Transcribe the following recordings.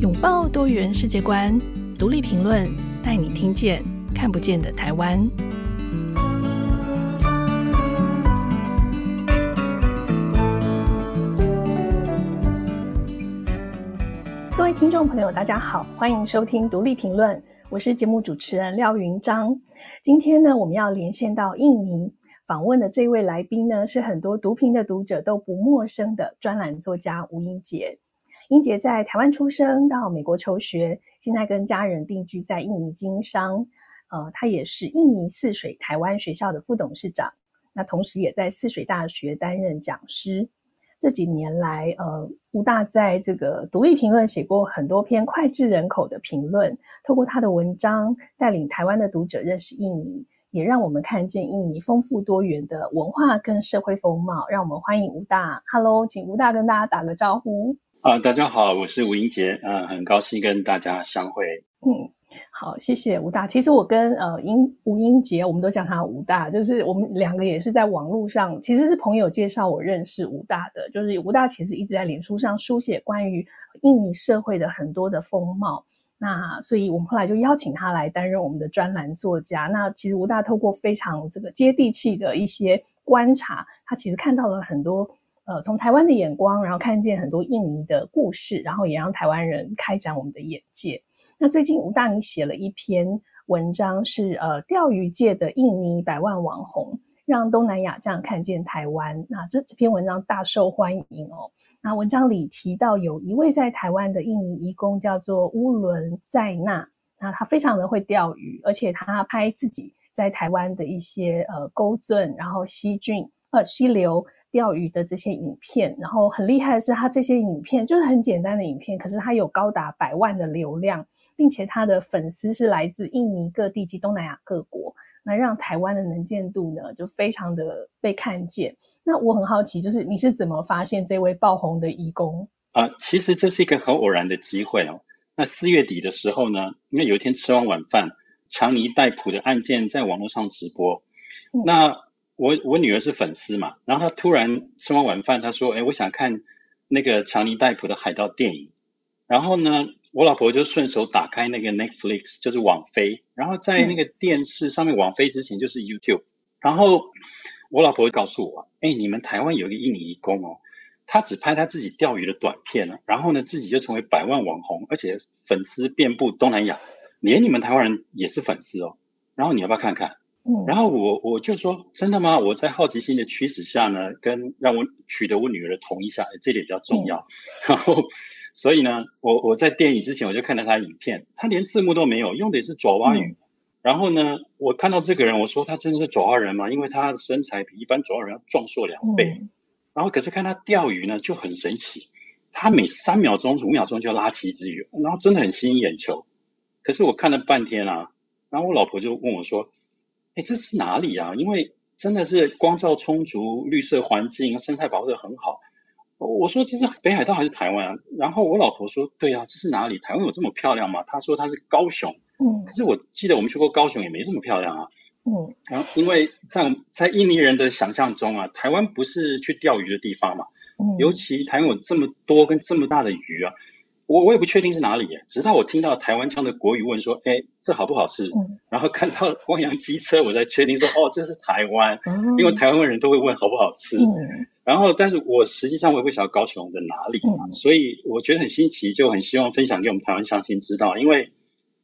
拥抱多元世界观，独立评论带你听见看不见的台湾。各位听众朋友，大家好，欢迎收听独立评论，我是节目主持人廖云章。今天呢，我们要连线到印尼访问的这位来宾呢，是很多读评的读者都不陌生的专栏作家吴英杰。英杰在台湾出生，到美国求学，现在跟家人定居在印尼经商。呃，他也是印尼泗水台湾学校的副董事长，那同时也在泗水大学担任讲师。这几年来，呃，吴大在这个独立评论写过很多篇脍炙人口的评论，透过他的文章带领台湾的读者认识印尼，也让我们看见印尼丰富多元的文化跟社会风貌。让我们欢迎吴大。Hello，请吴大跟大家打个招呼。啊，大家好，我是吴英杰，嗯、呃，很高兴跟大家相会。嗯，好，谢谢吴大。其实我跟呃英吴英杰，我们都叫他吴大，就是我们两个也是在网络上，其实是朋友介绍我认识吴大的。就是吴大其实一直在脸书上书写关于印尼社会的很多的风貌，那所以我们后来就邀请他来担任我们的专栏作家。那其实吴大透过非常这个接地气的一些观察，他其实看到了很多。呃，从台湾的眼光，然后看见很多印尼的故事，然后也让台湾人开展我们的眼界。那最近吴大你写了一篇文章是，是呃钓鱼界的印尼百万网红，让东南亚这样看见台湾。那这这篇文章大受欢迎哦。那文章里提到有一位在台湾的印尼移工叫做乌伦在纳，那他非常的会钓鱼，而且他拍自己在台湾的一些呃沟圳，然后溪圳呃溪流。钓鱼的这些影片，然后很厉害的是，他这些影片就是很简单的影片，可是他有高达百万的流量，并且他的粉丝是来自印尼各地及东南亚各国，那让台湾的能见度呢就非常的被看见。那我很好奇，就是你是怎么发现这位爆红的义工啊？其实这是一个很偶然的机会哦。那四月底的时候呢，因为有一天吃完晚饭，强尼戴普的案件在网络上直播，嗯、那。我我女儿是粉丝嘛，然后她突然吃完晚饭，她说：“哎，我想看那个强尼戴普的海盗电影。”然后呢，我老婆就顺手打开那个 Netflix，就是网飞，然后在那个电视上面网飞之前就是 YouTube。然后我老婆会告诉我：“哎，你们台湾有一个印尼移工哦，他只拍他自己钓鱼的短片了，然后呢，自己就成为百万网红，而且粉丝遍布东南亚，连你们台湾人也是粉丝哦。然后你要不要看看？”然后我我就说，真的吗？我在好奇心的驱使下呢，跟让我取得我女儿的同意下，这点比较重要。嗯、然后，所以呢，我我在电影之前我就看到他影片，他连字幕都没有，用的也是爪哇语。嗯、然后呢，我看到这个人，我说他真的是爪哇人吗？因为他的身材比一般爪哇人要壮硕两倍。嗯、然后可是看他钓鱼呢，就很神奇，他每三秒钟、五秒钟就要拉起一只鱼，然后真的很吸引眼球。可是我看了半天啊，然后我老婆就问我说。哎，这是哪里啊？因为真的是光照充足，绿色环境，生态保护得很好。我说这是北海道还是台湾啊？然后我老婆说，对啊，这是哪里？台湾有这么漂亮吗？她说她是高雄。嗯，可是我记得我们去过高雄，也没这么漂亮啊。嗯，然后因为在在印尼人的想象中啊，台湾不是去钓鱼的地方嘛。嗯，尤其台湾有这么多跟这么大的鱼啊。我我也不确定是哪里耶，直到我听到台湾腔的国语问说：“哎，这好不好吃？”嗯、然后看到 光阳机车，我才确定说：“哦，这是台湾。嗯”因为台湾人都会问好不好吃。嗯、然后，但是我实际上我也不晓得高雄的哪里所以我觉得很新奇，就很希望分享给我们台湾乡亲知道，因为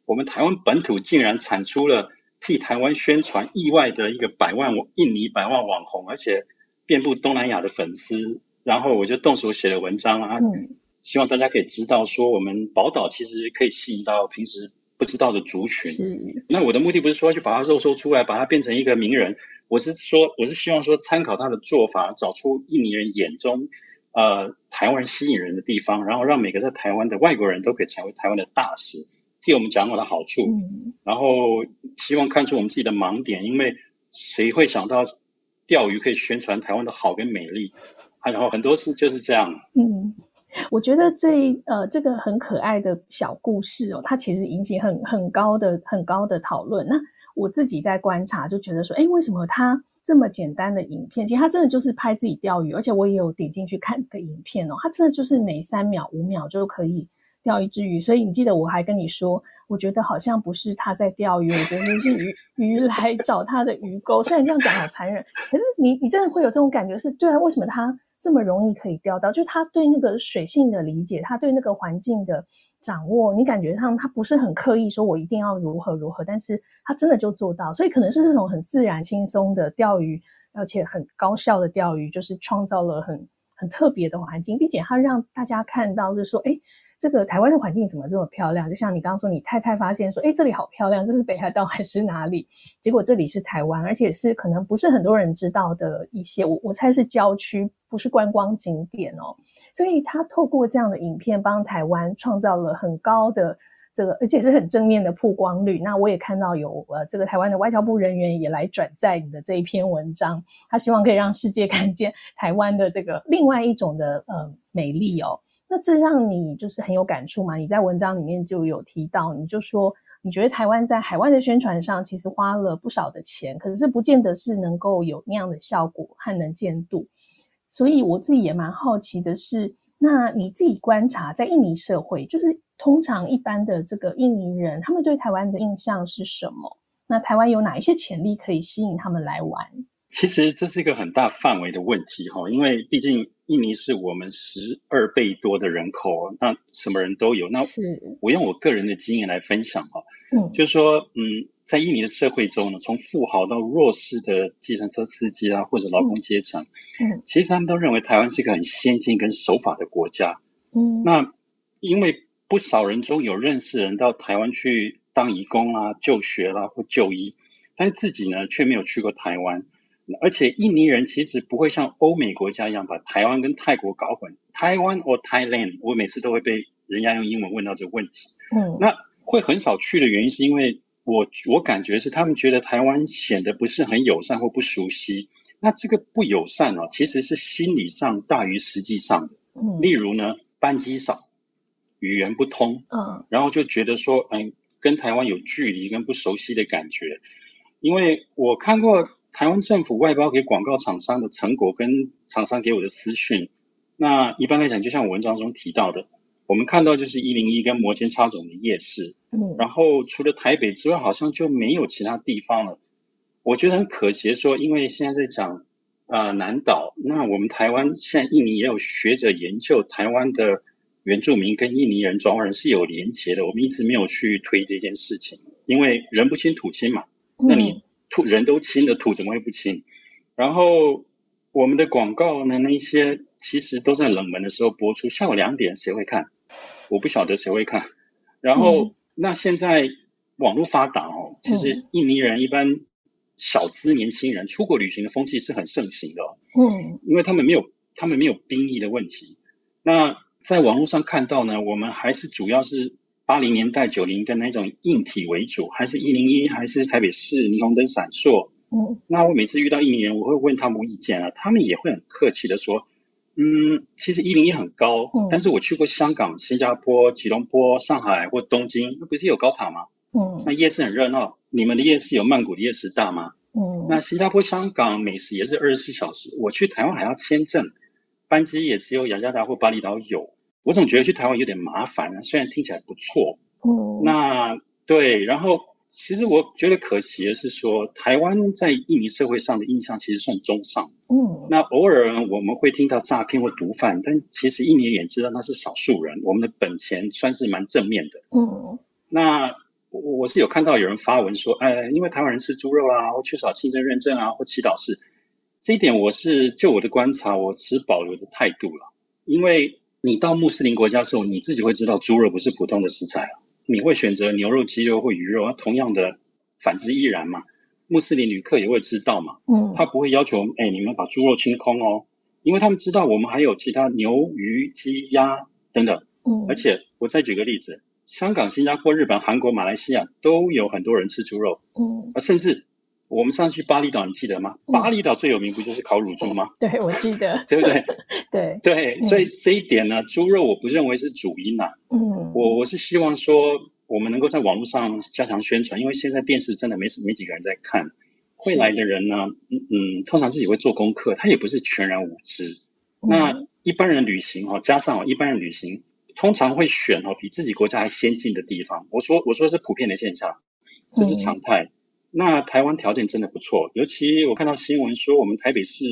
我们台湾本土竟然产出了替台湾宣传意外的一个百万印尼百万网红，而且遍布东南亚的粉丝。然后我就动手写了文章啊。嗯希望大家可以知道，说我们宝岛其实可以吸引到平时不知道的族群。那我的目的不是说去把它肉搜出来，把它变成一个名人。我是说，我是希望说参考他的做法，找出印尼人眼中呃台湾人吸引人的地方，然后让每个在台湾的外国人都可以成为台湾的大使，替我们讲我的好处。嗯、然后希望看出我们自己的盲点，因为谁会想到钓鱼可以宣传台湾的好跟美丽？然后很多事就是这样。嗯。我觉得这呃这个很可爱的小故事哦，它其实引起很很高的很高的讨论。那我自己在观察，就觉得说，诶，为什么它这么简单的影片，其实它真的就是拍自己钓鱼，而且我也有点进去看个影片哦，它真的就是每三秒五秒就可以钓一只鱼。所以你记得我还跟你说，我觉得好像不是他在钓鱼，我觉得是鱼鱼来找他的鱼钩。虽然这样讲好残忍，可是你你真的会有这种感觉是，是对啊？为什么他这么容易可以钓到？就他对那个水性的理解，他对那个环境的掌握，你感觉上他不是很刻意说我一定要如何如何，但是他真的就做到。所以可能是这种很自然轻松的钓鱼，而且很高效的钓鱼，就是创造了很。很特别的环境，并且他让大家看到，就是说，哎，这个台湾的环境怎么这么漂亮？就像你刚刚说，你太太发现说，哎，这里好漂亮，这是北海道还是哪里？结果这里是台湾，而且是可能不是很多人知道的一些，我我猜是郊区，不是观光景点哦。所以他透过这样的影片，帮台湾创造了很高的。这个而且是很正面的曝光率。那我也看到有呃，这个台湾的外交部人员也来转载你的这一篇文章，他希望可以让世界 看见台湾的这个另外一种的呃美丽哦。那这让你就是很有感触嘛？你在文章里面就有提到，你就说你觉得台湾在海外的宣传上其实花了不少的钱，可是不见得是能够有那样的效果和能见度。所以我自己也蛮好奇的是，那你自己观察在印尼社会，就是。通常一般的这个印尼人，他们对台湾的印象是什么？那台湾有哪一些潜力可以吸引他们来玩？其实这是一个很大范围的问题哈，因为毕竟印尼是我们十二倍多的人口，那什么人都有。那我用我个人的经验来分享哈，嗯，就是说，嗯，在印尼的社会中呢，从富豪到弱势的计程车司机啊，或者劳工阶层，嗯，其实他们都认为台湾是一个很先进跟守法的国家，嗯，那因为。不少人中有认识人到台湾去当义工啊、就学啦、啊、或就医，但是自己呢却没有去过台湾。而且印尼人其实不会像欧美国家一样把台湾跟泰国搞混，台湾 or Thailand，我每次都会被人家用英文问到这个问题。嗯，那会很少去的原因是因为我我感觉是他们觉得台湾显得不是很友善或不熟悉。那这个不友善哦，其实是心理上大于实际上的。嗯，例如呢，班机少。语言不通，嗯，然后就觉得说，嗯，跟台湾有距离跟不熟悉的感觉。因为我看过台湾政府外包给广告厂商的成果跟厂商给我的私讯，那一般来讲，就像我文章中提到的，我们看到就是一零一跟摩肩擦踵的夜市，嗯，然后除了台北之外，好像就没有其他地方了。我觉得很可惜，说因为现在在讲啊、呃、南岛，那我们台湾现在印尼也有学者研究台湾的。原住民跟印尼人、转化人是有连结的，我们一直没有去推这件事情，因为人不亲土亲嘛。那你土人都亲的土怎么会不亲？然后我们的广告呢，那些其实都在冷门的时候播出，下午两点谁会看？我不晓得谁会看。然后那现在网络发达哦，其实印尼人一般小资年轻人出国旅行的风气是很盛行的。嗯，因为他们没有他们没有兵役的问题。那在网络上看到呢，我们还是主要是八零年代、九零的那种硬体为主，还是一零一，还是台北市霓虹灯闪烁。嗯，那我每次遇到印尼人，我会问他们意见啊，他们也会很客气的说，嗯，其实一零一很高，嗯，但是我去过香港、新加坡、吉隆坡、上海或东京，那不是有高塔吗？嗯，那夜市很热闹，你们的夜市有曼谷的夜市大吗？嗯，那新加坡、香港美食也是二十四小时，我去台湾还要签证，班机也只有雅加达或巴厘岛有。我总觉得去台湾有点麻烦啊，虽然听起来不错。嗯，那对，然后其实我觉得可惜的是说，台湾在印尼社会上的印象其实算中上。嗯，那偶尔我们会听到诈骗或毒贩，但其实印尼也知道那是少数人。我们的本钱算是蛮正面的。嗯，那我是有看到有人发文说，呃，因为台湾人吃猪肉啊，或缺少清真认证啊，或祈祷式，这一点我是就我的观察，我持保留的态度了，因为。你到穆斯林国家的时候，你自己会知道猪肉不是普通的食材啊，你会选择牛肉、鸡肉或鱼肉啊。同样的，反之亦然嘛。穆斯林旅客也会知道嘛，嗯，他不会要求哎，你们把猪肉清空哦，因为他们知道我们还有其他牛、鱼、鸡、鸭等等，嗯，而且我再举个例子，香港、新加坡、日本、韩国、马来西亚都有很多人吃猪肉，嗯，啊，甚至。我们上次去巴厘岛，你记得吗？巴厘岛最有名不就是烤乳猪吗？对，我记得，对不对？对对，所以这一点呢，猪肉我不认为是主因呐。嗯，我我是希望说，我们能够在网络上加强宣传，因为现在电视真的没没几个人在看。会来的人呢，嗯嗯，通常自己会做功课，他也不是全然无知。那一般人旅行哈，加上一般人旅行，通常会选哦比自己国家还先进的地方。我说我说是普遍的现象，这是常态。嗯、那台湾条件真的不错，尤其我看到新闻说我们台北市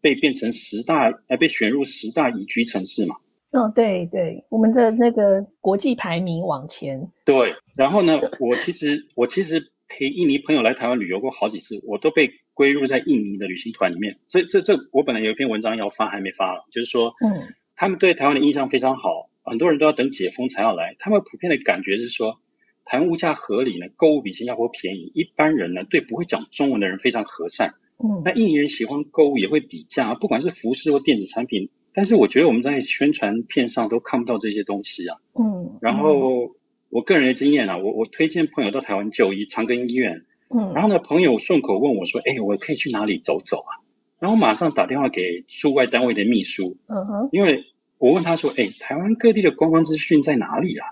被变成十大，呃被选入十大宜居城市嘛。哦，对对，我们的那个国际排名往前。对，然后呢，我其实我其实陪印尼朋友来台湾旅游过好几次，我都被归入在印尼的旅行团里面。这这这，我本来有一篇文章要发，还没发，就是说，嗯，他们对台湾的印象非常好，很多人都要等解封才要来。他们普遍的感觉是说，台湾物价合理呢，购物比新加坡便宜，一般人呢对不会讲中文的人非常和善。嗯，那印尼人喜欢购物也会比价，不管是服饰或电子产品。但是我觉得我们在宣传片上都看不到这些东西啊。嗯，然后我个人的经验啊，我我推荐朋友到台湾就医，长庚医院。嗯，然后呢，朋友顺口问我说：“哎，我可以去哪里走走啊？”然后马上打电话给驻外单位的秘书。嗯哼，因为我问他说：“哎，台湾各地的观光资讯在哪里啊？”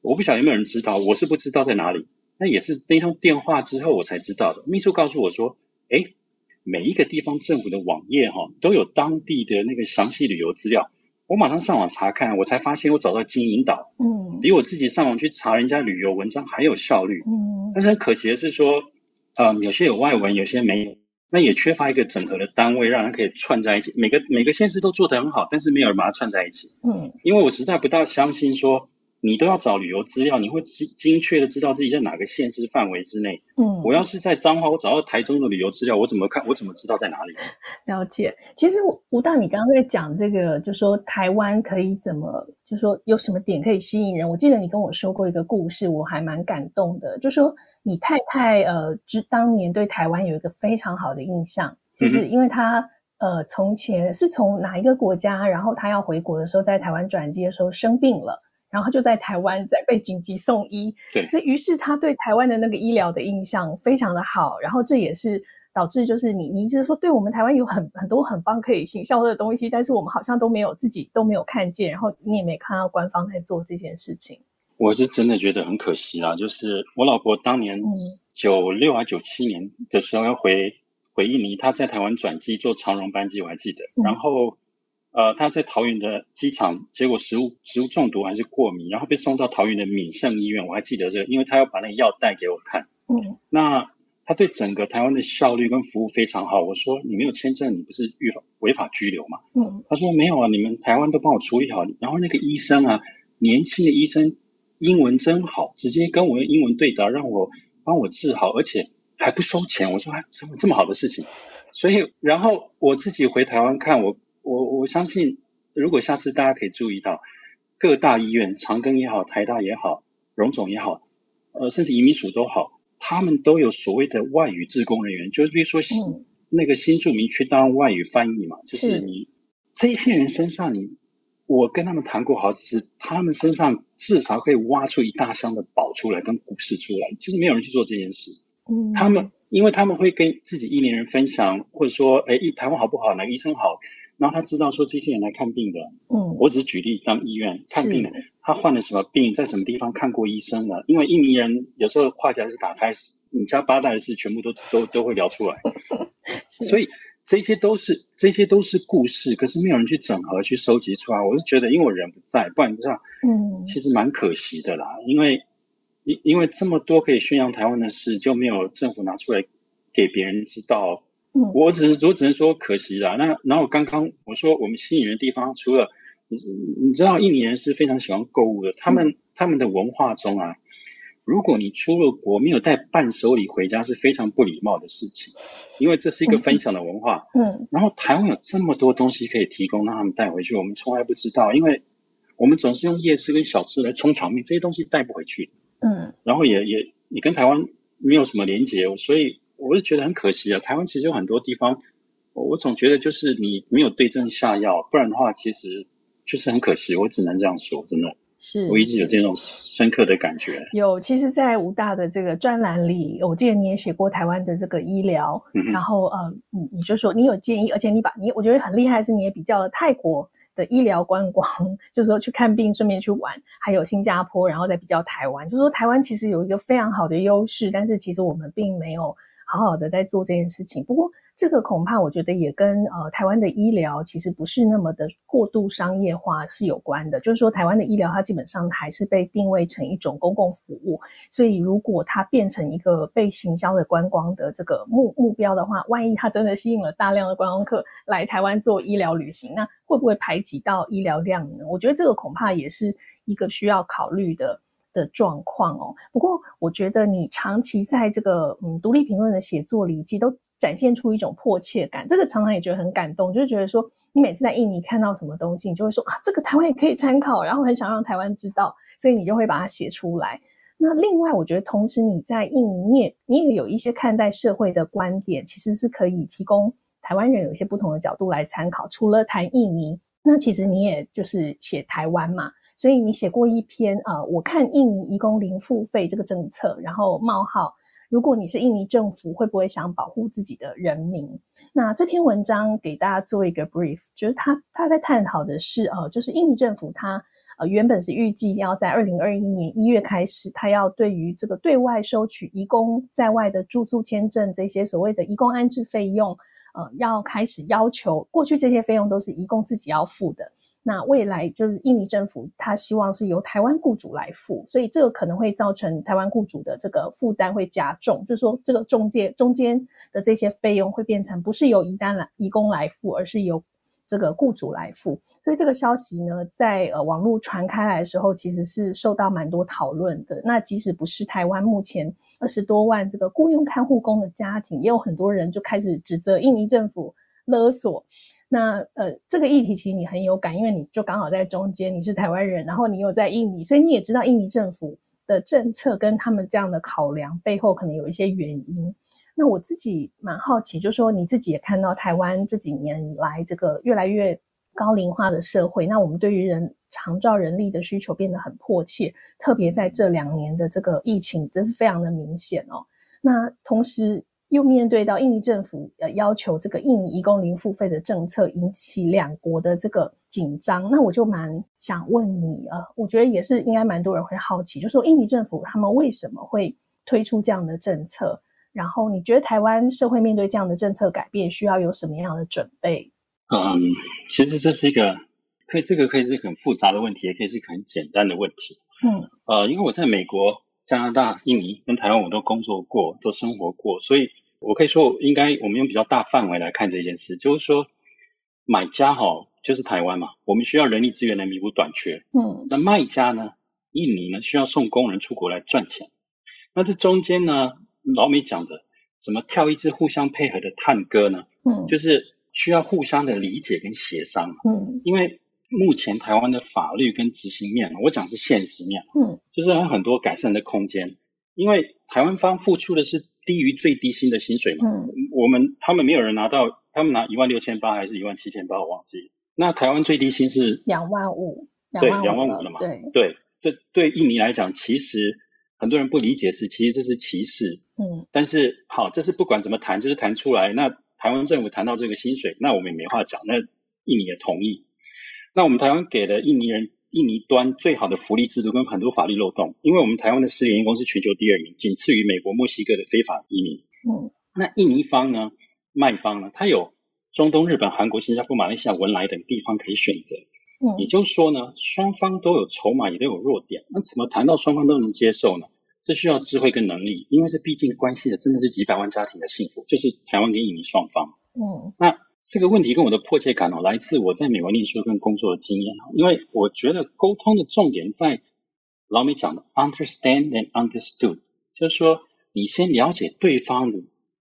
我不晓得有没有人知道，我是不知道在哪里。那也是那通电话之后我才知道的。秘书告诉我说：“哎。”每一个地方政府的网页哈都有当地的那个详细旅游资料，我马上上网查看，我才发现我找到金银岛，嗯，比我自己上网去查人家旅游文章还有效率，嗯，但是很可惜的是说，呃，有些有外文，有些没有，那也缺乏一个整合的单位，让人可以串在一起。每个每个县市都做得很好，但是没有人把它串在一起，嗯，因为我实在不大相信说。你都要找旅游资料，你会精精确的知道自己在哪个县市范围之内。嗯，我要是在彰化，我找到台中的旅游资料，我怎么看？我怎么知道在哪里？了解。其实吴大，你刚刚在讲这个，就说台湾可以怎么，就说有什么点可以吸引人？我记得你跟我说过一个故事，我还蛮感动的。就说你太太呃，之当年对台湾有一个非常好的印象，就是因为她、嗯、呃，从前是从哪一个国家，然后她要回国的时候，在台湾转机的时候生病了。然后就在台湾在被紧急送医，对，所以于是他对台湾的那个医疗的印象非常的好，然后这也是导致就是你你一直说对我们台湾有很很多很棒可以行销的东西，但是我们好像都没有自己都没有看见，然后你也没看到官方在做这件事情。我是真的觉得很可惜啦，就是我老婆当年九六啊九七年的时候要回回印尼，她在台湾转机做长荣班机，我还记得，然后。呃，他在桃园的机场，结果食物食物中毒还是过敏，然后被送到桃园的敏盛医院。我还记得这个，因为他要把那个药带给我看。嗯，那他对整个台湾的效率跟服务非常好。我说，你没有签证，你不是违法违法拘留吗？嗯，他说没有啊，你们台湾都帮我处理好。然后那个医生啊，年轻的医生，英文真好，直接跟我用英文对答，让我帮我治好，而且还不收钱。我说，还怎么这么好的事情？所以，然后我自己回台湾看我。相信，如果下次大家可以注意到，各大医院，长庚也好，台大也好，荣总也好，呃，甚至移民署都好，他们都有所谓的外语志工人员，就是比如说新、嗯、那个新住民去当外语翻译嘛，就是你是这些人身上你，你我跟他们谈过好几次，他们身上至少可以挖出一大箱的宝出来跟股市出来，就是没有人去做这件事，嗯，他们因为他们会跟自己印尼人分享，或者说，哎，台湾好不好？哪个医生好？然后他知道说这些人来看病的，嗯，我只是举例当医院看病的，他患了什么病，在什么地方看过医生了？因为印尼人有时候话匣子打开，你家八代的事全部都都都会聊出来，所以这些都是这些都是故事，可是没有人去整合去收集出来。我是觉得，因为我人不在，不然不知道，嗯，其实蛮可惜的啦。因为因因为这么多可以宣扬台湾的事，就没有政府拿出来给别人知道。我只是我只能说可惜啦。那然后刚刚我说我们吸引人的地方，除了你你知道印尼人是非常喜欢购物的，他们他们的文化中啊，如果你出了国没有带伴手礼回家是非常不礼貌的事情，因为这是一个分享的文化。嗯。然后台湾有这么多东西可以提供让他们带回去，我们从来不知道，因为我们总是用夜市跟小吃来充场面，这些东西带不回去。嗯。然后也也你跟台湾没有什么连结，所以。我是觉得很可惜啊，台湾其实有很多地方，我总觉得就是你没有对症下药，不然的话，其实就是很可惜。我只能这样说，真的是我一直有这种深刻的感觉。有，其实，在吴大的这个专栏里，我记得你也写过台湾的这个医疗，嗯、然后呃，你你就说你有建议，而且你把你我觉得很厉害，是你也比较了泰国的医疗观光，就是说去看病顺便去玩，还有新加坡，然后再比较台湾，就是说台湾其实有一个非常好的优势，但是其实我们并没有。好好的在做这件事情。不过，这个恐怕我觉得也跟呃台湾的医疗其实不是那么的过度商业化是有关的。就是说，台湾的医疗它基本上还是被定位成一种公共服务，所以如果它变成一个被行销的观光的这个目目标的话，万一它真的吸引了大量的观光客来台湾做医疗旅行，那会不会排挤到医疗量呢？我觉得这个恐怕也是一个需要考虑的。的状况哦，不过我觉得你长期在这个嗯独立评论的写作里，其实都展现出一种迫切感。这个常常也觉得很感动，就是觉得说你每次在印尼看到什么东西，你就会说啊，这个台湾也可以参考，然后很想让台湾知道，所以你就会把它写出来。那另外，我觉得同时你在印尼，你也你也有一些看待社会的观点，其实是可以提供台湾人有一些不同的角度来参考。除了谈印尼，那其实你也就是写台湾嘛。所以你写过一篇、呃，我看印尼移工零付费这个政策，然后冒号，如果你是印尼政府，会不会想保护自己的人民？那这篇文章给大家做一个 brief，就是他他在探讨的是呃，就是印尼政府他呃原本是预计要在二零二一年一月开始，他要对于这个对外收取移工在外的住宿签证这些所谓的移工安置费用，呃，要开始要求，过去这些费用都是移工自己要付的。那未来就是印尼政府，他希望是由台湾雇主来付，所以这个可能会造成台湾雇主的这个负担会加重，就是说这个中介中间的这些费用会变成不是由移单来移工来付，而是由这个雇主来付。所以这个消息呢，在呃网络传开来的时候，其实是受到蛮多讨论的。那即使不是台湾目前二十多万这个雇佣看护工的家庭，也有很多人就开始指责印尼政府勒索。那呃，这个议题其实你很有感，因为你就刚好在中间，你是台湾人，然后你又在印尼，所以你也知道印尼政府的政策跟他们这样的考量背后可能有一些原因。那我自己蛮好奇，就说你自己也看到台湾这几年来这个越来越高龄化的社会，那我们对于人长照人力的需求变得很迫切，特别在这两年的这个疫情，真是非常的明显哦。那同时，又面对到印尼政府呃要求这个印尼移工零付费的政策，引起两国的这个紧张。那我就蛮想问你啊，我觉得也是应该蛮多人会好奇，就是说印尼政府他们为什么会推出这样的政策？然后你觉得台湾社会面对这样的政策改变，需要有什么样的准备？嗯，其实这是一个可以这个可以是很复杂的问题，也可以是很简单的问题。嗯，呃，因为我在美国。加拿大、印尼跟台湾，我都工作过，都生活过，所以我可以说，应该我们用比较大范围来看这件事，就是说，买家哈就是台湾嘛，我们需要人力资源来弥补短缺，嗯，那卖家呢，印尼呢需要送工人出国来赚钱，那这中间呢，老美讲的怎么跳一支互相配合的探戈呢？嗯，就是需要互相的理解跟协商，嗯，因为。目前台湾的法律跟执行面，我讲是现实面，嗯，就是有很多改善的空间。因为台湾方付出的是低于最低薪的薪水嘛，嗯，我们他们没有人拿到，他们拿一万六千八还是一万七千八，我忘记。那台湾最低薪是两万五，对，两万五了嘛？对对，这对印尼来讲，其实很多人不理解是，其实这是歧视，嗯。但是好，这是不管怎么谈，就是谈出来。那台湾政府谈到这个薪水，那我们也没话讲。那印尼也同意。那我们台湾给了印尼人、印尼端最好的福利制度跟很多法律漏洞，因为我们台湾的私联移工是全球第二名，仅次于美国、墨西哥的非法移民。嗯，那印尼方呢，卖方呢，它有中东、日本、韩国、新加坡、马来西亚、文莱等地方可以选择。嗯，也就是说呢，双方都有筹码，也都有弱点。那怎么谈到双方都能接受呢？这需要智慧跟能力，因为这毕竟关系的真的是几百万家庭的幸福，就是台湾跟印尼双方。嗯，那。这个问题跟我的迫切感哦，来自我在美国念书跟工作的经验。因为我觉得沟通的重点在老美讲的 understand and understood，就是说你先了解对方的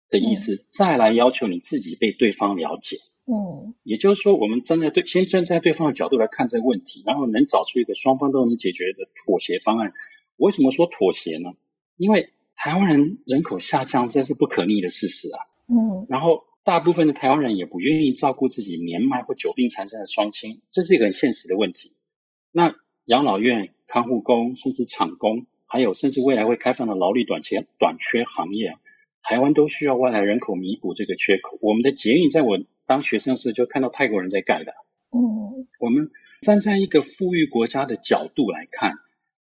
的意思，嗯，再来要求你自己被对方了解。嗯，也就是说，我们站在对先站在对方的角度来看这个问题，然后能找出一个双方都能解决的妥协方案。为什么说妥协呢？因为台湾人人口下降，这是不可逆的事实啊。嗯，然后。大部分的台湾人也不愿意照顾自己年迈或久病缠身的双亲，这是一个很现实的问题。那养老院、看护工，甚至厂工，还有甚至未来会开放的劳力短缺短缺行业，台湾都需要外来人口弥补这个缺口。我们的捷运在我当学生时就看到泰国人在盖的。嗯，我们站在一个富裕国家的角度来看，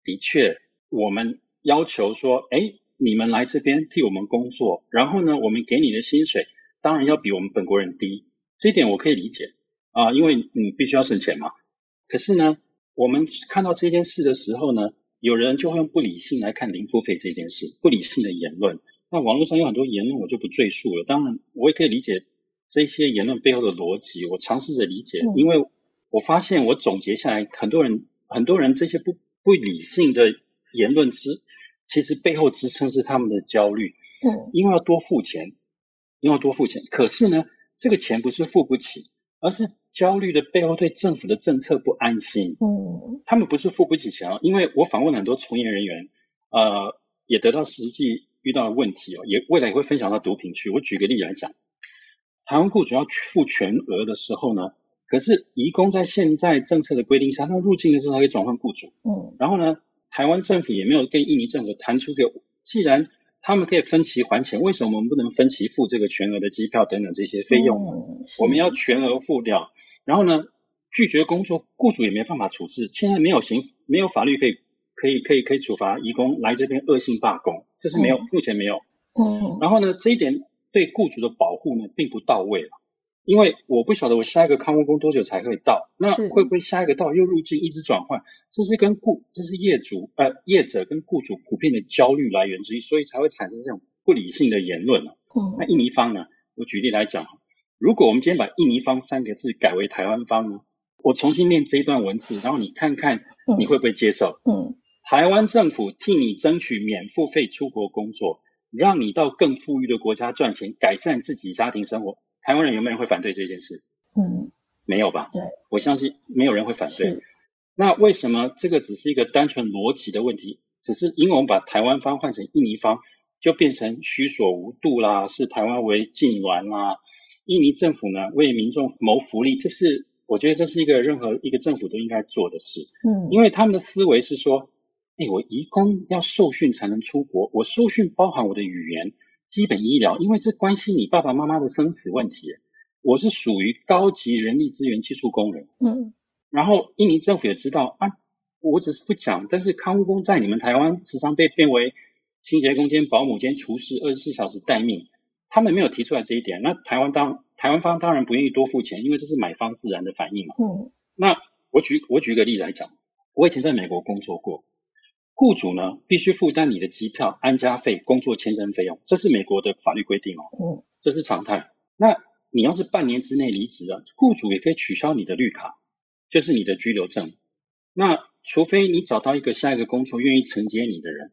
的确，我们要求说，哎。你们来这边替我们工作，然后呢，我们给你的薪水当然要比我们本国人低，这一点我可以理解啊，因为你必须要省钱嘛。可是呢，我们看到这件事的时候呢，有人就会用不理性来看零付费这件事，不理性的言论。那网络上有很多言论，我就不赘述了。当然，我也可以理解这些言论背后的逻辑，我尝试着理解，因为我发现我总结下来，很多人很多人这些不不理性的言论之。其实背后支撑是他们的焦虑，嗯，因为要多付钱，因为要多付钱。可是呢，这个钱不是付不起，而是焦虑的背后对政府的政策不安心。嗯，他们不是付不起钱哦，因为我访问了很多从业人员，呃，也得到实际遇到的问题哦，也未来也会分享到毒品区。我举个例来讲，台湾雇主要付全额的时候呢，可是移工在现在政策的规定下，他入境的时候他可以转换雇主，嗯，然后呢，台湾政府也没有跟印尼政府谈出个，既然他们可以分期还钱，为什么我们不能分期付这个全额的机票等等这些费用呢？嗯、我们要全额付掉，然后呢，拒绝工作，雇主也没办法处置。现在没有刑，没有法律可以可以可以可以处罚移工来这边恶性罢工，这是没有，嗯、目前没有。嗯。然后呢，这一点对雇主的保护呢，并不到位了。因为我不晓得我下一个看护工多久才会到，那会不会下一个到又入境一直转换？这是跟雇，这是业主呃业者跟雇主普遍的焦虑来源之一，所以才会产生这种不理性的言论。嗯，那印尼方呢？我举例来讲，如果我们今天把印尼方三个字改为台湾方呢？我重新念这一段文字，然后你看看你会不会接受？嗯，嗯，台湾政府替你争取免付费出国工作，让你到更富裕的国家赚钱，改善自己家庭生活。台湾人有没有人会反对这件事？嗯，没有吧？对，我相信没有人会反对。是那为什么这个只是一个单纯逻辑的问题？只是因为我们把台湾方换成印尼方，就变成虚所无度啦，视台湾为痉挛啦。印尼政府呢，为民众谋福利，这是我觉得这是一个任何一个政府都应该做的事。嗯，因为他们的思维是说，哎，我移工要受训才能出国，我受训包含我的语言。基本医疗，因为这关系你爸爸妈妈的生死问题。我是属于高级人力资源技术工人，嗯，然后印尼政府也知道啊，我只是不讲，但是看护工在你们台湾时常被变为清洁工兼保姆兼厨师，二十四小时待命，他们没有提出来这一点。那台湾当台湾方当然不愿意多付钱，因为这是买方自然的反应嘛。嗯，那我举我举个例来讲，我以前在美国工作过。雇主呢，必须负担你的机票、安家费、工作签证费用，这是美国的法律规定哦。嗯，这是常态。那你要是半年之内离职啊，雇主也可以取消你的绿卡，就是你的居留证。那除非你找到一个下一个工作愿意承接你的人，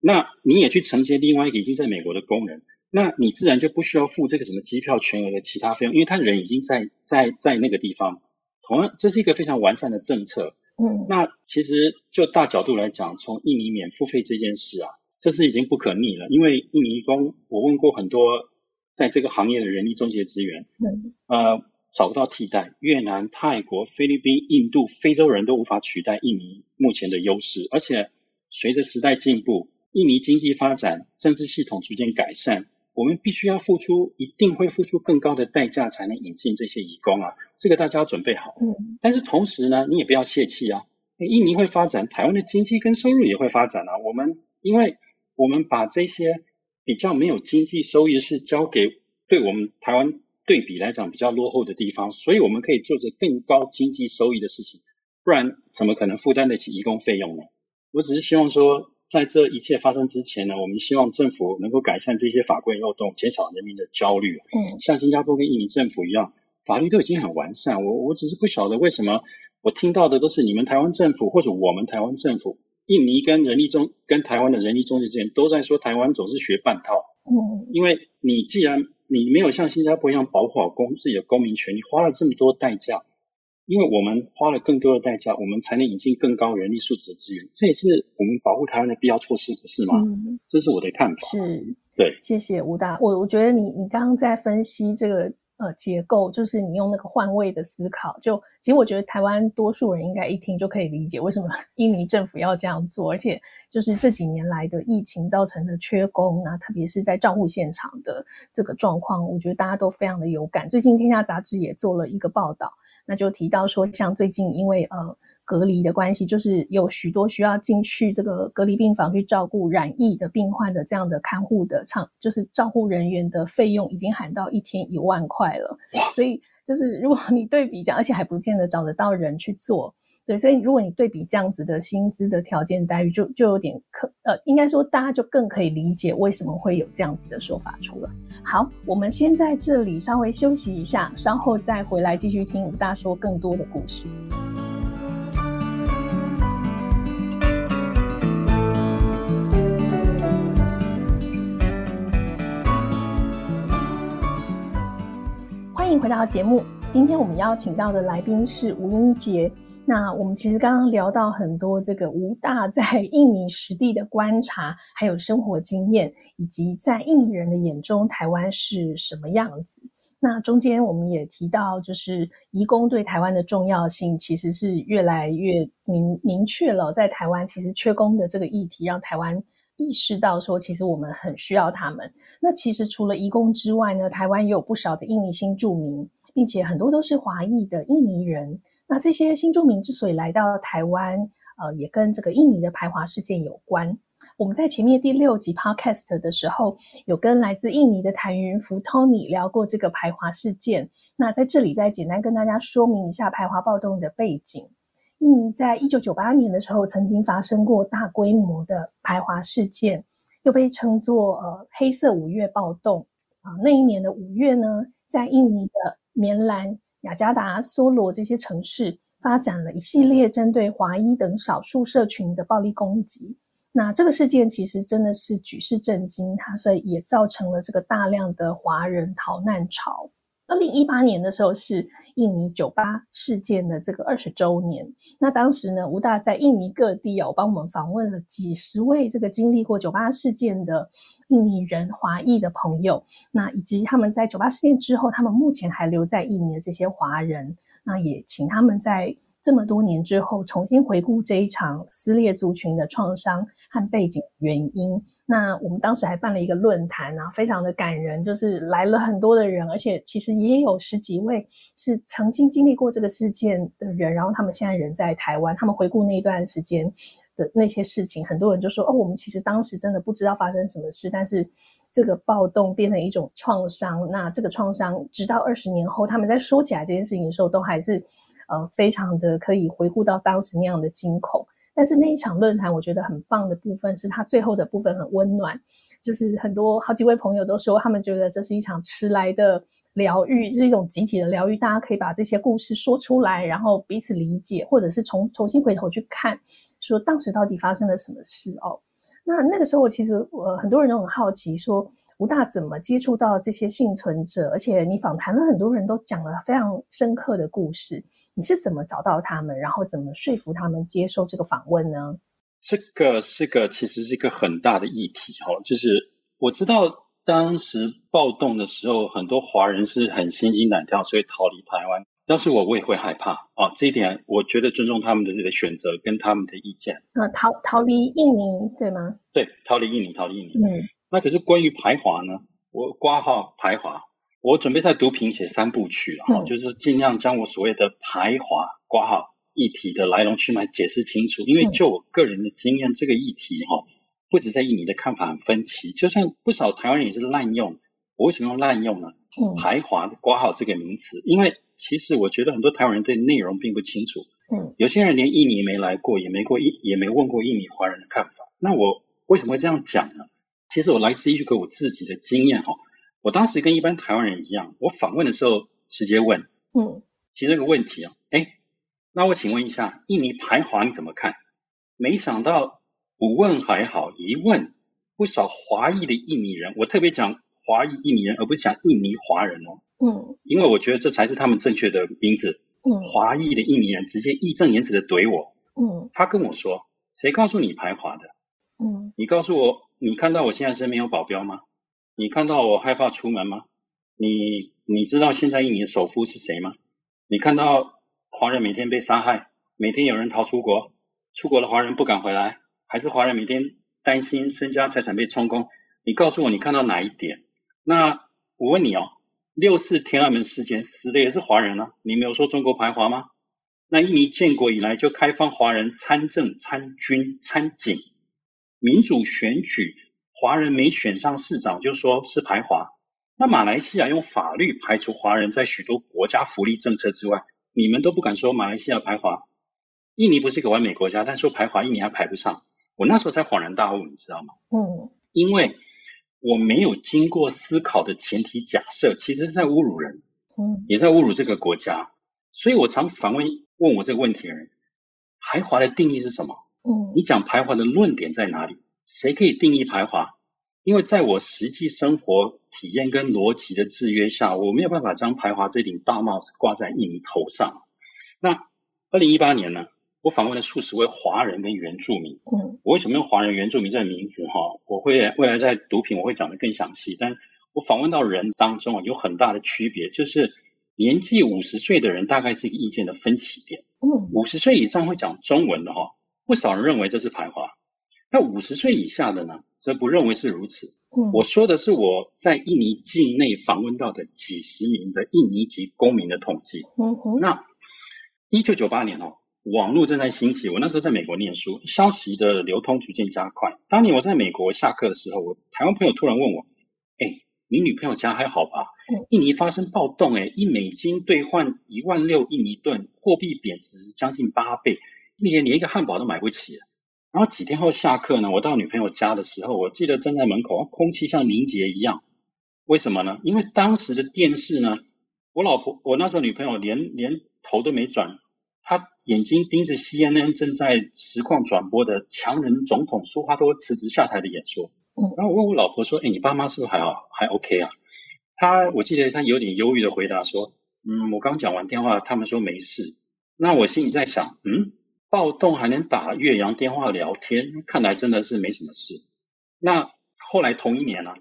那你也去承接另外一个已经在美国的工人，那你自然就不需要付这个什么机票全额的其他费用，因为他人已经在在在那个地方。同样，这是一个非常完善的政策。嗯，那其实就大角度来讲，从印尼免付费这件事啊，这是已经不可逆了。因为印尼工，我问过很多在这个行业的人力中介资源，嗯，呃，找不到替代。越南、泰国、菲律宾、印度、非洲人都无法取代印尼目前的优势。而且随着时代进步，印尼经济发展，政治系统逐渐改善。我们必须要付出，一定会付出更高的代价才能引进这些移工啊！这个大家要准备好。嗯，但是同时呢，你也不要泄气啊！印尼会发展，台湾的经济跟收入也会发展啊！我们因为我们把这些比较没有经济收益的事交给对我们台湾对比来讲比较落后的地方，所以我们可以做着更高经济收益的事情，不然怎么可能负担得起移工费用呢？我只是希望说。在这一切发生之前呢，我们希望政府能够改善这些法规漏洞，减少人民的焦虑。嗯，像新加坡跟印尼政府一样，法律都已经很完善。我我只是不晓得为什么我听到的都是你们台湾政府或者我们台湾政府，印尼跟人力中跟台湾的人力中介之间都在说台湾总是学半套。嗯，因为你既然你没有像新加坡一样保护好公自己的公民权，你花了这么多代价。因为我们花了更多的代价，我们才能引进更高人力素质的资源，这也是我们保护台湾的必要措施，不是吗？嗯，这是我的看法。是，对，谢谢吴大。我我觉得你你刚刚在分析这个呃结构，就是你用那个换位的思考，就其实我觉得台湾多数人应该一听就可以理解为什么 印尼政府要这样做，而且就是这几年来的疫情造成的缺工啊，特别是在照护现场的这个状况，我觉得大家都非常的有感。最近《天下杂志》也做了一个报道。那就提到说，像最近因为呃隔离的关系，就是有许多需要进去这个隔离病房去照顾染疫的病患的这样的看护的场，就是照护人员的费用已经喊到一天一万块了。所以就是如果你对比这样，而且还不见得找得到人去做。对，所以如果你对比这样子的薪资的条件待遇，就就有点可呃，应该说大家就更可以理解为什么会有这样子的说法出来。好，我们先在这里稍微休息一下，稍后再回来继续听武大说更多的故事。欢迎回到节目，今天我们邀请到的来宾是吴英杰。那我们其实刚刚聊到很多这个吴大在印尼实地的观察，还有生活经验，以及在印尼人的眼中台湾是什么样子。那中间我们也提到，就是移工对台湾的重要性，其实是越来越明明确了。在台湾，其实缺工的这个议题，让台湾意识到说，其实我们很需要他们。那其实除了移工之外呢，台湾也有不少的印尼新住民，并且很多都是华裔的印尼人。那这些新住民之所以来到台湾，呃，也跟这个印尼的排华事件有关。我们在前面第六集 Podcast 的时候，有跟来自印尼的谭云福 Tony 聊过这个排华事件。那在这里再简单跟大家说明一下排华暴动的背景。印尼在一九九八年的时候，曾经发生过大规模的排华事件，又被称作呃黑色五月暴动啊。那一年的五月呢，在印尼的棉兰。雅加达、梭罗这些城市发展了一系列针对华裔等少数社群的暴力攻击。那这个事件其实真的是举世震惊，它所以也造成了这个大量的华人逃难潮。二零一八年的时候是印尼酒吧事件的这个二十周年。那当时呢，吴大在印尼各地哦，帮我们访问了几十位这个经历过酒吧事件的印尼人、华裔的朋友，那以及他们在酒吧事件之后，他们目前还留在印尼的这些华人，那也请他们在。这么多年之后，重新回顾这一场撕裂族群的创伤和背景原因。那我们当时还办了一个论坛啊，非常的感人，就是来了很多的人，而且其实也有十几位是曾经经历过这个事件的人，然后他们现在人在台湾，他们回顾那一段时间的那些事情，很多人就说：“哦，我们其实当时真的不知道发生什么事，但是这个暴动变成一种创伤。那这个创伤，直到二十年后，他们在说起来这件事情的时候，都还是。”呃，非常的可以回顾到当时那样的惊恐，但是那一场论坛，我觉得很棒的部分是它最后的部分很温暖，就是很多好几位朋友都说，他们觉得这是一场迟来的疗愈，是一种集体的疗愈，大家可以把这些故事说出来，然后彼此理解，或者是重重新回头去看，说当时到底发生了什么事哦。那那个时候，其实我很多人都很好奇，说吴大怎么接触到这些幸存者？而且你访谈了很多人都讲了非常深刻的故事，你是怎么找到他们，然后怎么说服他们接受这个访问呢？这个是个其实是一个很大的议题哈，就是我知道当时暴动的时候，很多华人是很心惊胆跳，所以逃离台湾。要是我，我也会害怕啊！这一点，我觉得尊重他们的这个选择跟他们的意见。啊，逃逃离印尼，对吗？对，逃离印尼，逃离印尼。嗯，那可是关于排华呢？我挂号排华，我准备在读评写三部曲了哈，嗯、就是尽量将我所谓的排华挂号议题的来龙去脉解释清楚。因为就我个人的经验，嗯、这个议题哈，不止在印尼的看法很分歧，就算不少台湾人也是滥用。我为什么用滥用呢？嗯，排华挂号这个名词，因为。其实我觉得很多台湾人对内容并不清楚，嗯，有些人连印尼没来过，也没过印，也没问过印尼华人的看法。那我为什么会这样讲呢？其实我来自于一个我自己的经验哈。我当时跟一般台湾人一样，我访问的时候直接问，嗯，其实这个问题啊，哎，那我请问一下，印尼排华你怎么看？没想到不问还好，一问不少华裔的印尼人，我特别讲华裔印尼人，而不是讲印尼华人哦。嗯，因为我觉得这才是他们正确的名字。嗯，华裔的印尼人直接义正言辞的怼我。嗯，他跟我说：“谁告诉你排华的？嗯，你告诉我，你看到我现在身边有保镖吗？你看到我害怕出门吗？你你知道现在印尼首富是谁吗？你看到华人每天被杀害，每天有人逃出国，出国的华人不敢回来，还是华人每天担心身家财产被充公？你告诉我，你看到哪一点？那我问你哦。”六四天安门事件死的也是华人啊，你没有说中国排华吗？那印尼建国以来就开放华人参政、参军、参警，民主选举，华人没选上市长就说是排华。那马来西亚用法律排除华人在许多国家福利政策之外，你们都不敢说马来西亚排华。印尼不是一个完美国家，但说排华，印尼还排不上。我那时候才恍然大悟，你知道吗？嗯，因为我没有经过思考的前提假设，其实是在侮辱人，嗯，也在侮辱这个国家。所以我常反问问我这个问题的人：排华的定义是什么？嗯，你讲排华的论点在哪里？谁可以定义排华？因为在我实际生活体验跟逻辑的制约下，我没有办法将排华这顶大帽子挂在印尼头上。那二零一八年呢？我访问了数十位华人跟原住民。嗯，我为什么用华人原住民这个名字？哈，我会未来在毒品我会讲得更详细。但我访问到人当中啊有很大的区别，就是年纪五十岁的人大概是一个意见的分歧点。嗯，五十岁以上会讲中文的哈，不少人认为这是排华。那五十岁以下的呢，则不认为是如此。嗯，我说的是我在印尼境内访问到的几十名的印尼籍公民的统计。嗯哼，那一九九八年哦。网络正在兴起，我那时候在美国念书，消息的流通逐渐加快。当年我在美国下课的时候，我台湾朋友突然问我：“哎，你女朋友家还好吧？印尼发生暴动，哎，一美金兑换一万六印尼盾，货币贬值将近八倍，一年连一个汉堡都买不起。”然后几天后下课呢，我到女朋友家的时候，我记得站在门口，空气像凝结一样。为什么呢？因为当时的电视呢，我老婆，我那时候女朋友连连头都没转。他眼睛盯着 CNN 正在实况转播的强人总统苏哈多辞职下台的演说，嗯，然后我问我老婆说：“哎，你爸妈是不是还好，还 OK 啊？”他我记得他有点忧郁的回答说：“嗯，我刚讲完电话，他们说没事。”那我心里在想：“嗯，暴动还能打越洋电话聊天，看来真的是没什么事。”那后来同一年呢，啊，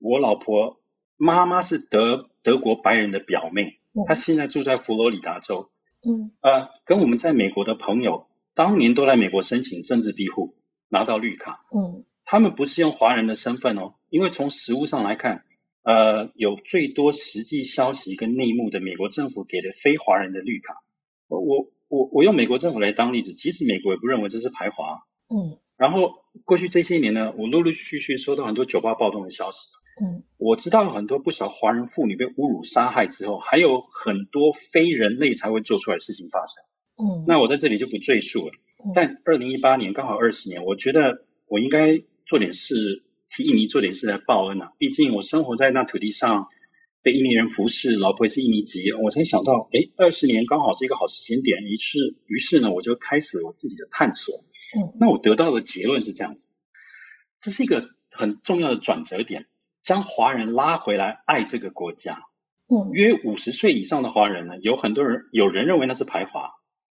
我老婆妈妈是德德国白人的表妹，她现在住在佛罗里达州。嗯，呃，跟我们在美国的朋友，当年都来美国申请政治庇护，拿到绿卡。嗯，他们不是用华人的身份哦，因为从实物上来看，呃，有最多实际消息跟内幕的美国政府给的非华人的绿卡。我我我我用美国政府来当例子，即使美国也不认为这是排华。嗯，然后过去这些年呢，我陆陆续续收到很多酒吧暴动的消息。嗯，我知道有很多不少华人妇女被侮辱杀害之后，还有很多非人类才会做出来的事情发生。嗯，那我在这里就不赘述了。但二零一八年刚好二十年，我觉得我应该做点事，替印尼做点事来报恩啊。毕竟我生活在那土地上，被印尼人服侍，老婆也是印尼籍，我才想到，哎，二十年刚好是一个好时间点。于是，于是呢，我就开始我自己的探索。嗯，那我得到的结论是这样子，这是一个很重要的转折点。将华人拉回来爱这个国家。嗯，约五十岁以上的华人呢，有很多人，有人认为那是排华，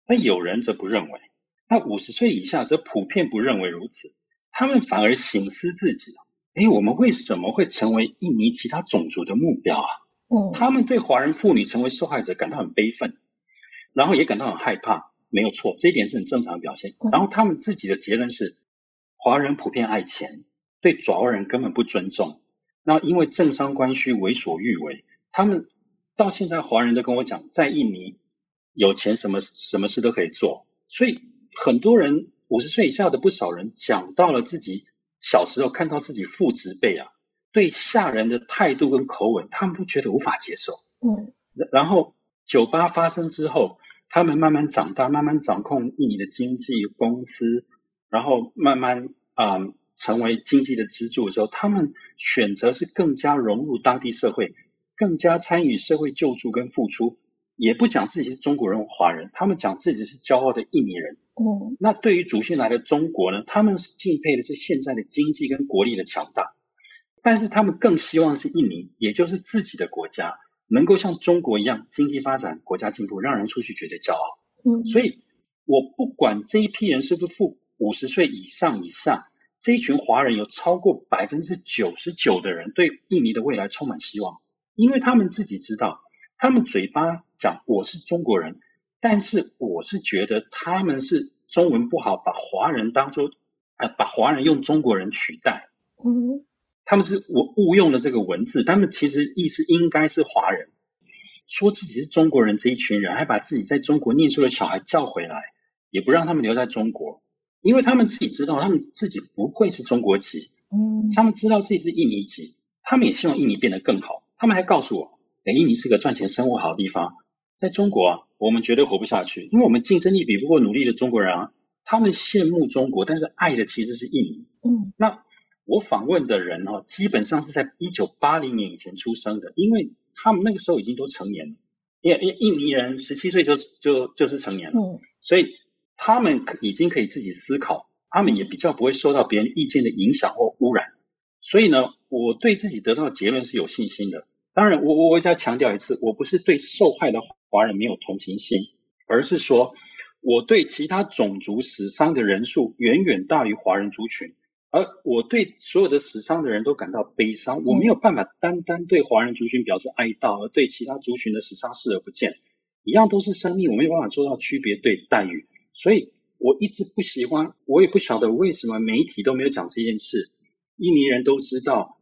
但有人则不认为。那五十岁以下则普遍不认为如此，他们反而醒思自己：哎，我们为什么会成为印尼其他种族的目标啊？嗯，他们对华人妇女成为受害者感到很悲愤，然后也感到很害怕。没有错，这一点是很正常的表现。然后他们自己的结论是：华人普遍爱钱，对爪哇人根本不尊重。那因为政商关系为所欲为，他们到现在华人都跟我讲，在印尼有钱什么什么事都可以做，所以很多人五十岁以下的不少人讲到了自己小时候看到自己父执辈啊，对下人的态度跟口吻，他们都觉得无法接受。嗯，然后酒吧发生之后，他们慢慢长大，慢慢掌控印尼的经济公司，然后慢慢啊。嗯成为经济的支柱的时候，他们选择是更加融入当地社会，更加参与社会救助跟付出，也不讲自己是中国人、华人，他们讲自己是骄傲的印尼人。嗯，那对于祖先来的中国呢，他们是敬佩的是现在的经济跟国力的强大，但是他们更希望是印尼，也就是自己的国家，能够像中国一样经济发展、国家进步，让人出去觉得骄傲。嗯，所以我不管这一批人是不是富五十岁以上以下。这一群华人有超过百分之九十九的人对印尼的未来充满希望，因为他们自己知道，他们嘴巴讲我是中国人，但是我是觉得他们是中文不好，把华人当做呃，把华人用中国人取代。嗯，他们是我误用了这个文字，他们其实意思应该是华人。说自己是中国人这一群人，还把自己在中国念书的小孩叫回来，也不让他们留在中国，因为他们自己知道，他们自己不会是中国籍，嗯，他们知道自己是印尼籍，他们也希望印尼变得更好。他们还告诉我，哎，印尼是个赚钱、生活好的地方，在中国啊，我们绝对活不下去，因为我们竞争力比不过努力的中国人啊。他们羡慕中国，但是爱的其实是印尼。嗯，那我访问的人哦，基本上是在一九八零年以前出生的，因为他们那个时候已经都成年了。因为印尼人十七岁就就就是成年了，嗯，所以他们已经可以自己思考，他们也比较不会受到别人意见的影响或污染。所以呢，我对自己得到的结论是有信心的。当然，我我我再强调一次，我不是对受害的华人没有同情心，而是说。我对其他种族死伤的人数远远大于华人族群，而我对所有的死伤的人都感到悲伤。我没有办法单单对华人族群表示哀悼，而对其他族群的死伤视而不见。一样都是生命，我没有办法做到区别对待遇。所以我一直不喜欢，我也不晓得为什么媒体都没有讲这件事。印尼人都知道，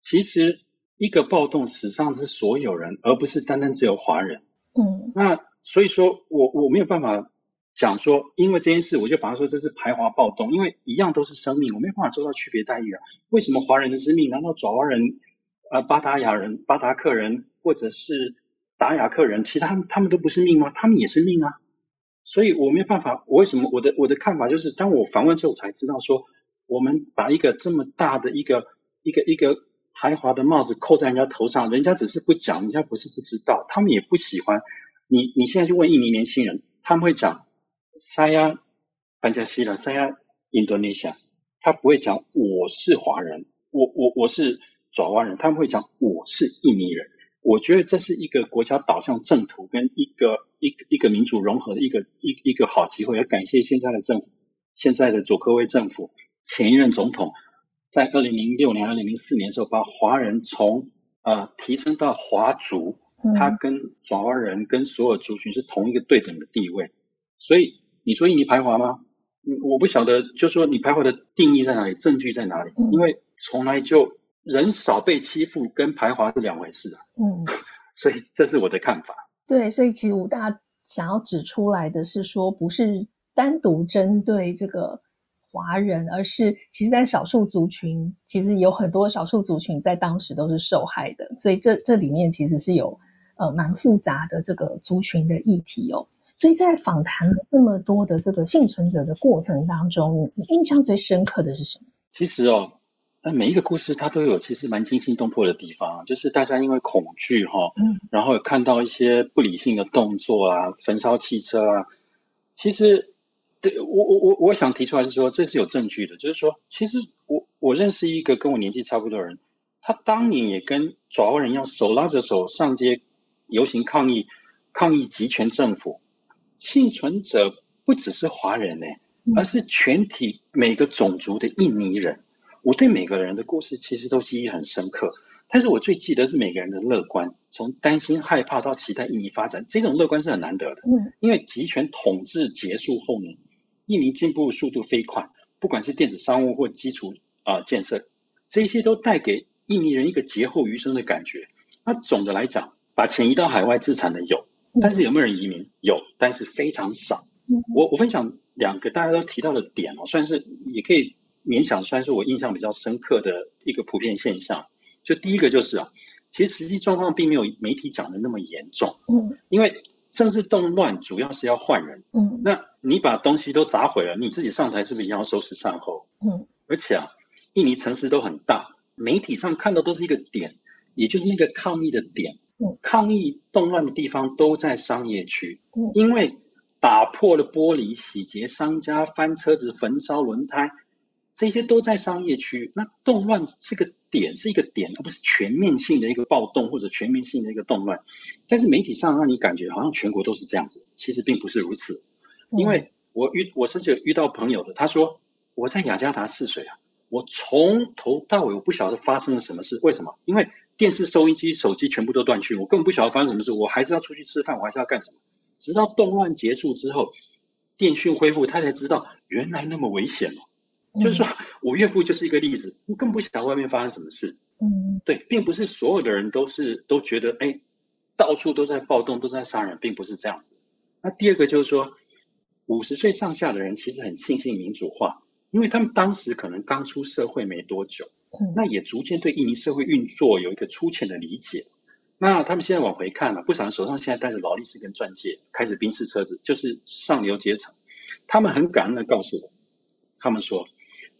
其实一个暴动死伤是所有人，而不是单单只有华人。嗯，那所以说我我没有办法。讲说，因为这件事，我就把它说这是排华暴动，因为一样都是生命，我没办法做到区别待遇啊。为什么华人的生命？难道爪哇人、呃巴达雅人、巴达克人，或者是达雅克人，其他他们都不是命吗？他们也是命啊。所以我没有办法。我为什么我的我的看法就是，当我访问之后，我才知道说，我们把一个这么大的一个一个一个排华的帽子扣在人家头上，人家只是不讲，人家不是不知道，他们也不喜欢。你你现在去问印尼年轻人，他们会讲。Saya Pancasila, Saya Indonesia，他不会讲我是华人，我我我是爪哇人，他们会讲我是印尼人。我觉得这是一个国家导向正途跟一个一个一个民主融合的一个一一个好机会。要感谢现在的政府，现在的佐科威政府，前一任总统在二零零六年、二零零四年的时候，把华人从呃提升到华族，他跟爪哇人跟所有族群是同一个对等的地位，所以。你说印尼排华吗？我不晓得，就说你排华的定义在哪里，证据在哪里？嗯、因为从来就人少被欺负跟排华是两回事啊。嗯，所以这是我的看法。对，所以其实武大想要指出来的是说，不是单独针对这个华人，而是其实在少数族群，其实有很多少数族群在当时都是受害的。所以这这里面其实是有呃蛮复杂的这个族群的议题哦。所以在访谈了这么多的这个幸存者的过程当中，你印象最深刻的是什么？其实哦，那每一个故事它都有其实蛮惊心动魄的地方，就是大家因为恐惧哈，嗯，然后看到一些不理性的动作啊，焚烧汽车啊，其实对我我我我想提出来是说，这是有证据的，就是说，其实我我认识一个跟我年纪差不多的人，他当年也跟爪哇人一样，手拉着手上街游行抗议，抗议集权政府。幸存者不只是华人呢，而是全体每个种族的印尼人。我对每个人的故事其实都记忆很深刻，但是我最记得是每个人的乐观，从担心害怕到期待印尼发展，这种乐观是很难得的。嗯，因为集权统治结束后呢，印尼进步速度飞快，不管是电子商务或基础啊建设，这些都带给印尼人一个劫后余生的感觉。那总的来讲，把钱移到海外资产的有。但是有没有人移民？有，但是非常少。我我分享两个大家都提到的点哦，算是也可以勉强算是我印象比较深刻的一个普遍现象。就第一个就是啊，其实实际状况并没有媒体讲的那么严重。嗯，因为政治动乱主要是要换人。嗯，那你把东西都砸毁了，你自己上台是不是也要收拾善后？嗯，而且啊，印尼城市都很大，媒体上看到都是一个点，也就是那个抗议的点。抗议动乱的地方都在商业区，因为打破了玻璃、洗劫商家、翻车子、焚烧轮胎，这些都在商业区。那动乱是个点，是一个点，而不是全面性的一个暴动或者全面性的一个动乱。但是媒体上让你感觉好像全国都是这样子，其实并不是如此。因为我遇我甚至有遇到朋友的，他说我在雅加达试水啊，我从头到尾我不晓得发生了什么事，为什么？因为电视、收音机、手机全部都断讯，我根本不晓得发生什么事。我还是要出去吃饭，我还是要干什么？直到动乱结束之后，电讯恢复，他才知道原来那么危险哦。嗯、就是说我岳父就是一个例子，我更不晓得外面发生什么事。嗯，对，并不是所有的人都是都觉得哎，到处都在暴动，都在杀人，并不是这样子。那第二个就是说，五十岁上下的人其实很庆幸民主化，因为他们当时可能刚出社会没多久，那也逐渐对印尼社会运作有一个粗浅的理解。那他们现在往回看了，不少人手上现在带着劳力士跟钻戒，开着宾士车子，就是上流阶层。他们很感恩的告诉我，他们说，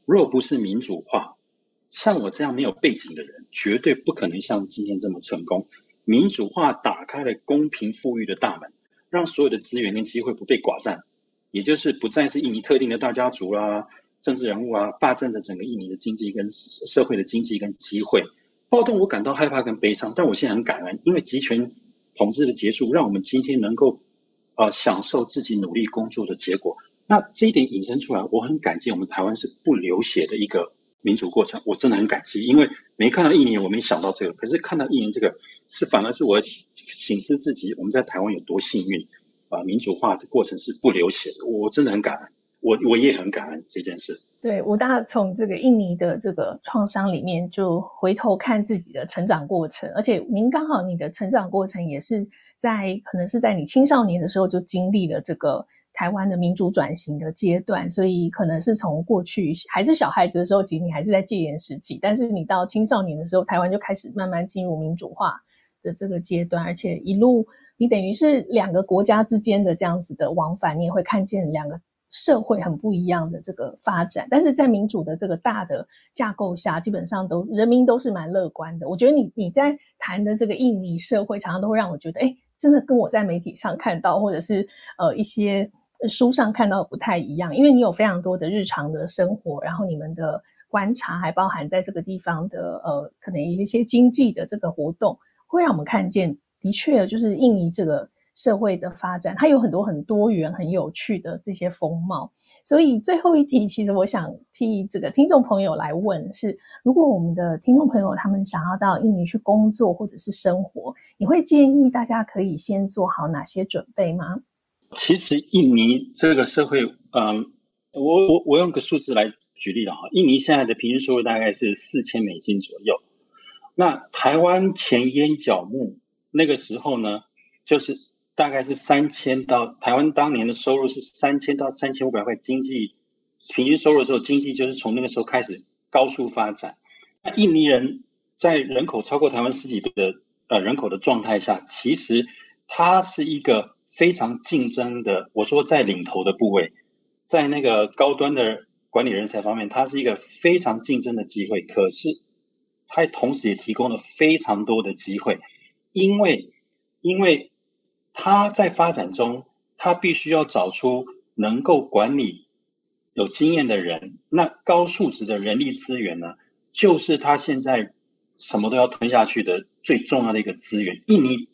若不是民主化，像我这样没有背景的人，绝对不可能像今天这么成功。民主化打开了公平富裕的大门，让所有的资源跟机会不被寡占，也就是不再是印尼特定的大家族啊、政治人物啊霸占着整个印尼的经济跟社会的经济跟机会。暴动我感到害怕跟悲伤，但我现在很感恩，因为集权统治的结束，让我们今天能够啊、享受自己努力工作的结果。那这一点引申出来，我很感激我们台湾是不流血的一个民主过程，我真的很感激，因为没看到印尼，我没想到这个，可是看到印尼这个，是反而是我省思自己，我们在台湾有多幸运啊！民主化的过程是不流血的，我真的很感恩，我我也很感恩这件事。对，武大从这个印尼的这个创伤里面，就回头看自己的成长过程，而且您刚好你的成长过程也是在可能是在你青少年的时候就经历了这个。台湾的民主转型的阶段，所以可能是从过去还是小孩子的时候，其实你还是在戒严时期，但是你到青少年的时候，台湾就开始慢慢进入民主化的这个阶段，而且一路你等于是两个国家之间的这样子的往返，你也会看见两个社会很不一样的这个发展，但是在民主的这个大的架构下，基本上都人民都是蛮乐观的。我觉得你你在谈的这个印尼社会，常常都会让我觉得，哎，真的跟我在媒体上看到，或者是呃一些。书上看到不太一样，因为你有非常多的日常的生活，然后你们的观察还包含在这个地方的呃，可能有一些经济的这个活动，会让我们看见，的确就是印尼这个社会的发展，它有很多很多元、很有趣的这些风貌。所以最后一题，其实我想替这个听众朋友来问是：如果我们的听众朋友他们想要到印尼去工作或者是生活，你会建议大家可以先做好哪些准备吗？其实印尼这个社会，嗯，我我我用个数字来举例了哈，印尼现在的平均收入大概是四千美金左右。那台湾前烟角木那个时候呢，就是大概是三千到台湾当年的收入是三千到三千五百块，经济平均收入的时候，经济就是从那个时候开始高速发展。那印尼人在人口超过台湾十几倍的呃人口的状态下，其实它是一个。非常竞争的，我说在领头的部位，在那个高端的管理人才方面，它是一个非常竞争的机会。可是，它同时也提供了非常多的机会，因为，因为它在发展中，它必须要找出能够管理有经验的人，那高素质的人力资源呢，就是它现在什么都要吞下去的最重要的一个资源。印尼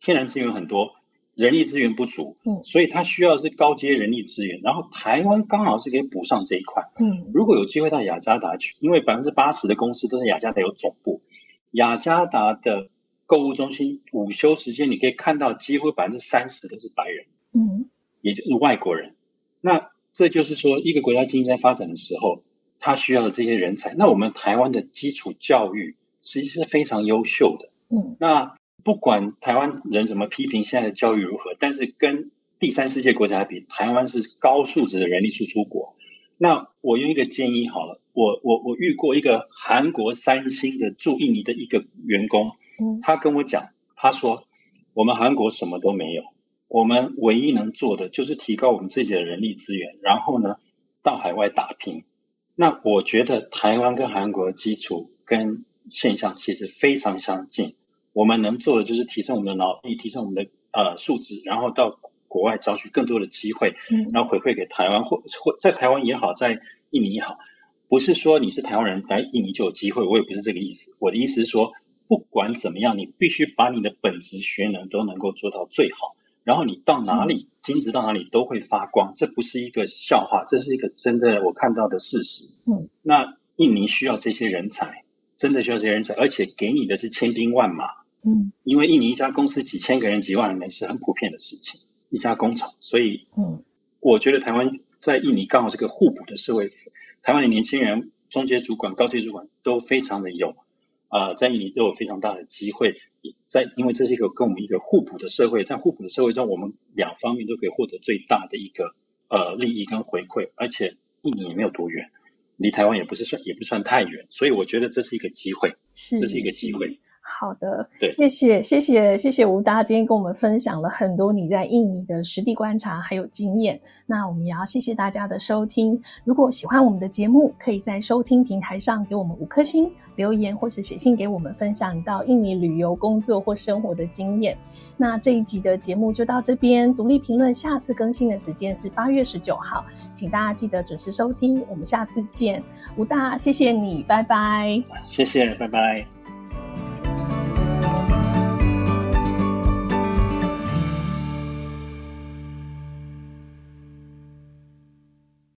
天然资源很多。人力资源不足，嗯，所以他需要的是高阶人力资源。然后台湾刚好是可以补上这一块，嗯，如果有机会到雅加达去，因为百分之八十的公司都是雅加达有总部，雅加达的购物中心午休时间你可以看到几乎百分之三十都是白人，嗯，也就是外国人。那这就是说，一个国家经济在发展的时候，他需要的这些人才。那我们台湾的基础教育实际是非常优秀的，嗯，那。不管台湾人怎么批评现在的教育如何，但是跟第三世界国家比，台湾是高素质的人力输出国。那我用一个建议好了，我我我遇过一个韩国三星的驻印尼的一个员工，他跟我讲，他说我们韩国什么都没有，我们唯一能做的就是提高我们自己的人力资源，然后呢到海外打拼。那我觉得台湾跟韩国的基础跟现象其实非常相近。我们能做的就是提升我们的脑力，提升我们的呃素质，然后到国外找取更多的机会，然后回馈给台湾或或在台湾也好，在印尼也好，不是说你是台湾人来印尼就有机会，我也不是这个意思。我的意思是说，不管怎么样，你必须把你的本职学能都能够做到最好，然后你到哪里，金子到哪里都会发光，这不是一个笑话，这是一个真的我看到的事实。嗯，那印尼需要这些人才，真的需要这些人才，而且给你的是千兵万马。嗯，因为印尼一家公司几千个人、几万人是很普遍的事情，一家工厂，所以，嗯，我觉得台湾在印尼刚好是个互补的社会，台湾的年轻人、中阶主管、高阶主管都非常的有，啊、呃，在印尼都有非常大的机会。在因为这是一个跟我们一个互补的社会，在互补的社会中，我们两方面都可以获得最大的一个呃利益跟回馈，而且印尼也没有多远，离台湾也不是算也不算太远，所以我觉得这是一个机会，是这是一个机会。好的，对，谢谢谢谢谢谢吴大今天跟我们分享了很多你在印尼的实地观察还有经验。那我们也要谢谢大家的收听。如果喜欢我们的节目，可以在收听平台上给我们五颗星留言，或是写信给我们分享你到印尼旅游、工作或生活的经验。那这一集的节目就到这边，独立评论下次更新的时间是八月十九号，请大家记得准时收听。我们下次见，吴大，谢谢你，拜拜。谢谢，拜拜。